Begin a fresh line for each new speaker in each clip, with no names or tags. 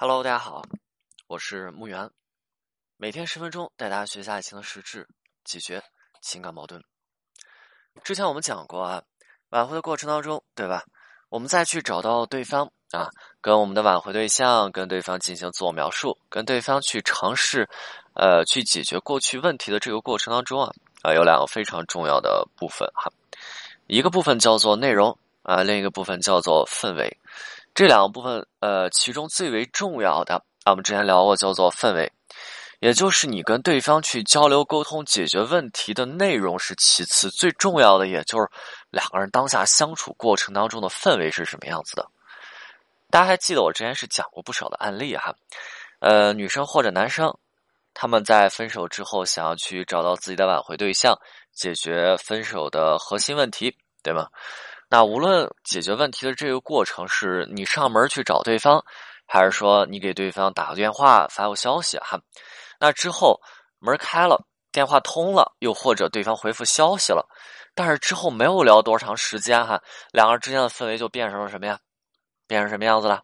Hello，大家好，我是木源，每天十分钟带大家学习爱情的实质，解决情感矛盾。之前我们讲过啊，挽回的过程当中，对吧？我们再去找到对方啊，跟我们的挽回对象跟对方进行自我描述，跟对方去尝试，呃，去解决过去问题的这个过程当中啊，啊，有两个非常重要的部分哈，一个部分叫做内容啊，另一个部分叫做氛围。这两个部分，呃，其中最为重要的啊，我们之前聊过，叫做氛围，也就是你跟对方去交流沟通、解决问题的内容是其次，最重要的也就是两个人当下相处过程当中的氛围是什么样子的。大家还记得我之前是讲过不少的案例哈，呃，女生或者男生，他们在分手之后想要去找到自己的挽回对象，解决分手的核心问题，对吗？那无论解决问题的这个过程是你上门去找对方，还是说你给对方打个电话发个消息哈，那之后门开了，电话通了，又或者对方回复消息了，但是之后没有聊多长时间哈，两个人之间的氛围就变成了什么呀？变成什么样子了？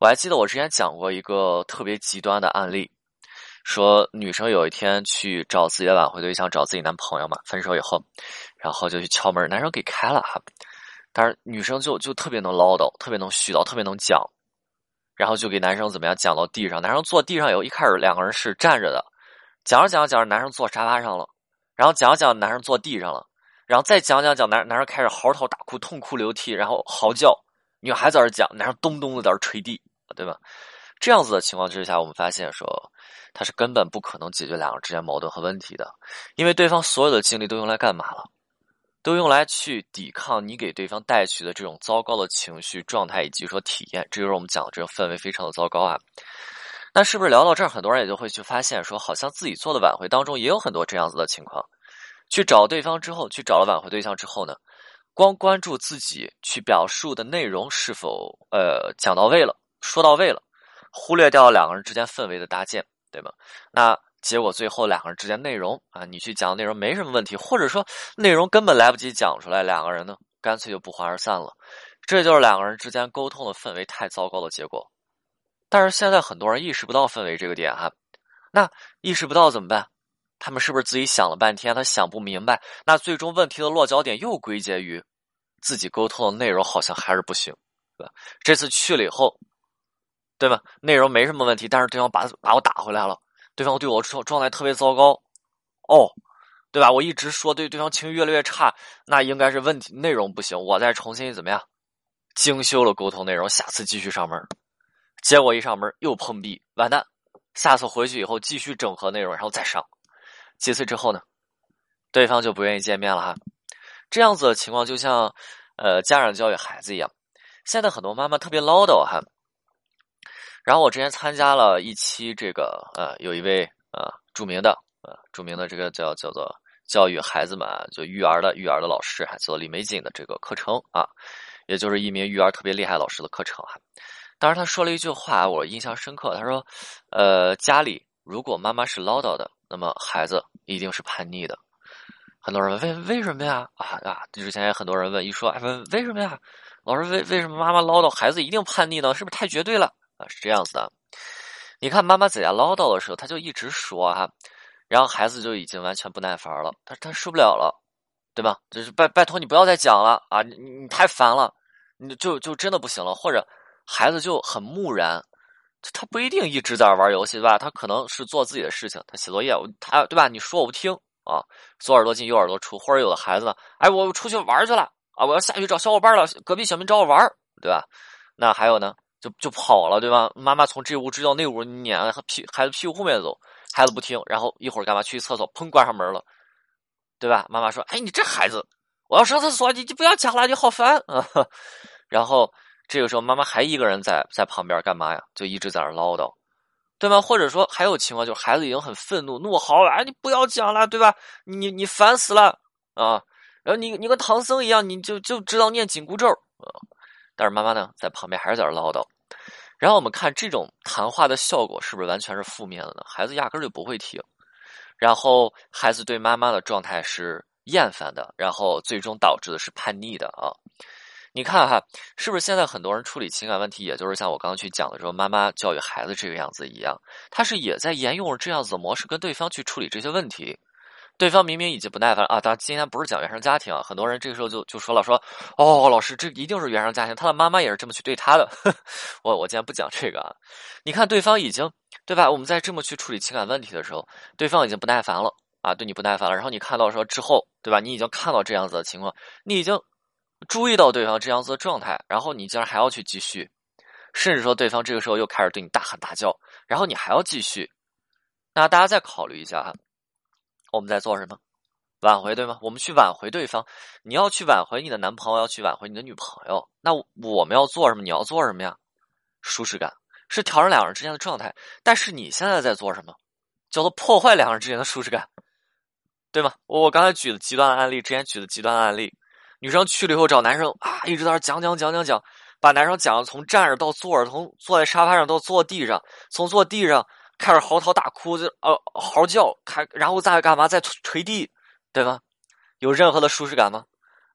我还记得我之前讲过一个特别极端的案例，说女生有一天去找自己的挽回对象，找自己男朋友嘛，分手以后，然后就去敲门，男生给开了哈。但是女生就就特别能唠叨，特别能絮叨，特别能讲，然后就给男生怎么样讲到地上。男生坐地上以后，一开始两个人是站着的，讲着讲着讲着，男生坐沙发上了，然后讲着讲着，男生坐地上了，然后再讲讲讲，男男生开始嚎啕大哭，痛哭流涕，然后嚎叫。女孩在这讲，男生咚咚的在这捶地，对吧？这样子的情况之下，我们发现说，他是根本不可能解决两个之间矛盾和问题的，因为对方所有的精力都用来干嘛了？都用来去抵抗你给对方带去的这种糟糕的情绪状态以及说体验，这就是我们讲的这种氛围非常的糟糕啊。那是不是聊到这儿，很多人也就会去发现说，好像自己做的挽回当中也有很多这样子的情况。去找对方之后，去找了挽回对象之后呢，光关注自己去表述的内容是否呃讲到位了，说到位了，忽略掉了两个人之间氛围的搭建，对吗？那。结果最后两个人之间内容啊，你去讲内容没什么问题，或者说内容根本来不及讲出来，两个人呢干脆就不欢而散了。这就是两个人之间沟通的氛围太糟糕的结果。但是现在很多人意识不到氛围这个点哈，那意识不到怎么办？他们是不是自己想了半天，他想不明白？那最终问题的落脚点又归结于自己沟通的内容好像还是不行，对吧？这次去了以后，对吧？内容没什么问题，但是对方把把我打回来了。对方对我状状态特别糟糕，哦，对吧？我一直说对对方情绪越来越差，那应该是问题内容不行。我再重新怎么样精修了沟通内容，下次继续上门。结果一上门又碰壁，完蛋！下次回去以后继续整合内容，然后再上。几次之后呢，对方就不愿意见面了哈。这样子的情况就像呃家长教育孩子一样，现在很多妈妈特别唠叨哈。然后我之前参加了一期这个呃，有一位呃著名的呃著名的这个叫叫做教育孩子们就育儿的育儿的老师，还做李玫瑾的这个课程啊，也就是一名育儿特别厉害老师的课程哈。当时他说了一句话，我印象深刻。他说：“呃，家里如果妈妈是唠叨的，那么孩子一定是叛逆的。”很多人问为为什么呀？啊啊！之前也很多人问，一说哎问为什么呀？老师为为什么妈妈唠叨，孩子一定叛逆呢？是不是太绝对了？啊，是这样子的，你看妈妈在家唠叨的时候，他就一直说哈，然后孩子就已经完全不耐烦了，他他受不了了，对吧？就是拜拜托你不要再讲了啊，你你太烦了，你就就真的不行了，或者孩子就很木然，他不一定一直在玩游戏，对吧？他可能是做自己的事情，他写作业，他对吧？你说我不听啊，左耳朵进右耳朵出，或者有的孩子呢，哎，我出去玩去了啊，我要下去找小伙伴了，隔壁小明找我玩，对吧？那还有呢？就就跑了，对吧？妈妈从这屋追到那屋撵屁孩子屁股后面走，孩子不听，然后一会儿干嘛去厕所，砰关上门了，对吧？妈妈说：“哎，你这孩子，我要上厕所，你就不要讲了，你好烦啊！”然后这个时候妈妈还一个人在在旁边干嘛呀？就一直在那唠叨，对吗？或者说还有情况就是孩子已经很愤怒，怒嚎了：“哎，你不要讲了，对吧？你你烦死了啊！然后你你跟唐僧一样，你就就知道念紧箍咒啊！”但是妈妈呢，在旁边还是在那唠叨。然后我们看这种谈话的效果是不是完全是负面的呢？孩子压根就不会听，然后孩子对妈妈的状态是厌烦的，然后最终导致的是叛逆的啊。你看哈，是不是现在很多人处理情感问题，也就是像我刚刚去讲的说，妈妈教育孩子这个样子一样，他是也在沿用这样子的模式跟对方去处理这些问题。对方明明已经不耐烦啊，当然今天不是讲原生家庭啊，很多人这个时候就就说了说，哦，老师这一定是原生家庭，他的妈妈也是这么去对他的。我我今天不讲这个啊，你看对方已经对吧？我们在这么去处理情感问题的时候，对方已经不耐烦了啊，对你不耐烦了，然后你看到说之后对吧？你已经看到这样子的情况，你已经。注意到对方这样子的状态，然后你竟然还要去继续，甚至说对方这个时候又开始对你大喊大叫，然后你还要继续，那大家再考虑一下哈，我们在做什么？挽回对吗？我们去挽回对方，你要去挽回你的男朋友，要去挽回你的女朋友，那我们要做什么？你要做什么呀？舒适感是调整两人之间的状态，但是你现在在做什么？叫做破坏两人之间的舒适感，对吗？我刚才举的极端案例，之前举的极端案例。女生去了以后找男生啊，一直在那讲讲讲讲讲，把男生讲的从站着到坐着，从坐在沙发上到坐地上，从坐地上开始嚎啕大哭，就呃嚎叫，开然后再干嘛？再捶地，对吧？有任何的舒适感吗？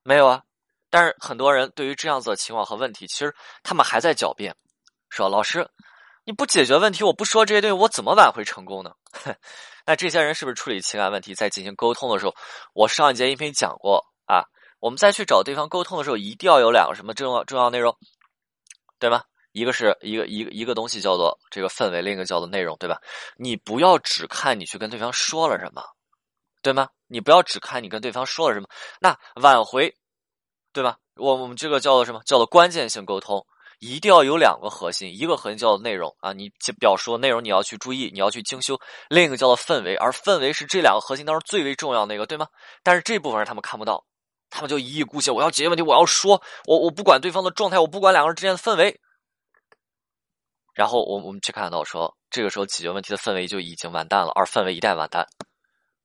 没有啊。但是很多人对于这样子的情况和问题，其实他们还在狡辩，说老师你不解决问题，我不说这些东西，我怎么挽回成功呢？那这些人是不是处理情感问题在进行沟通的时候？我上一节音频讲过啊。我们再去找对方沟通的时候，一定要有两个什么重要重要内容，对吗？一个是一个一个一个东西叫做这个氛围，另一个叫做内容，对吧？你不要只看你去跟对方说了什么，对吗？你不要只看你跟对方说了什么。那挽回，对吧？我我们这个叫做什么？叫做关键性沟通，一定要有两个核心，一个核心叫做内容啊，你表述内容你要去注意，你要去精修；另一个叫做氛围，而氛围是这两个核心当中最为重要那个，对吗？但是这部分人他们看不到。他们就一意孤行，我要解决问题，我要说，我我不管对方的状态，我不管两个人之间的氛围。然后我我们去看到说，这个时候解决问题的氛围就已经完蛋了。而氛围一旦完蛋，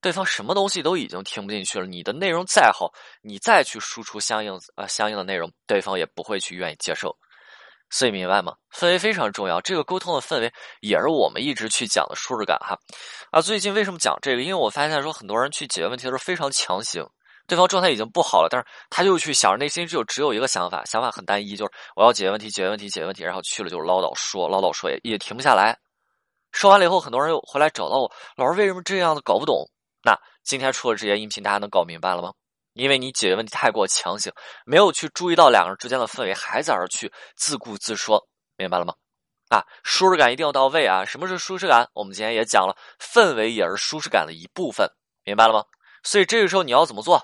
对方什么东西都已经听不进去了。你的内容再好，你再去输出相应啊相应的内容，对方也不会去愿意接受。所以明白吗？氛围非常重要，这个沟通的氛围也是我们一直去讲的舒适感哈。啊，最近为什么讲这个？因为我发现说，很多人去解决问题的时候非常强行。对方状态已经不好了，但是他就去想着内心只有只有一个想法，想法很单一，就是我要解决问题，解决问题，解决问题，然后去了就唠叨说，唠叨说也也停不下来。说完了以后，很多人又回来找到我，老师为什么这样的搞不懂？那今天出的这些音频，大家能搞明白了吗？因为你解决问题太过强行，没有去注意到两个人之间的氛围，还在而去自顾自说，明白了吗？啊，舒适感一定要到位啊！什么是舒适感？我们今天也讲了，氛围也是舒适感的一部分，明白了吗？所以这个时候你要怎么做？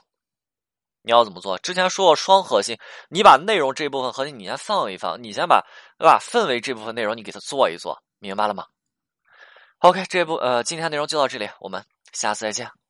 你要怎么做？之前说过双核心，你把内容这部分核心你先放一放，你先把对吧？氛围这部分内容你给它做一做，明白了吗？OK，这部呃今天内容就到这里，我们下次再见。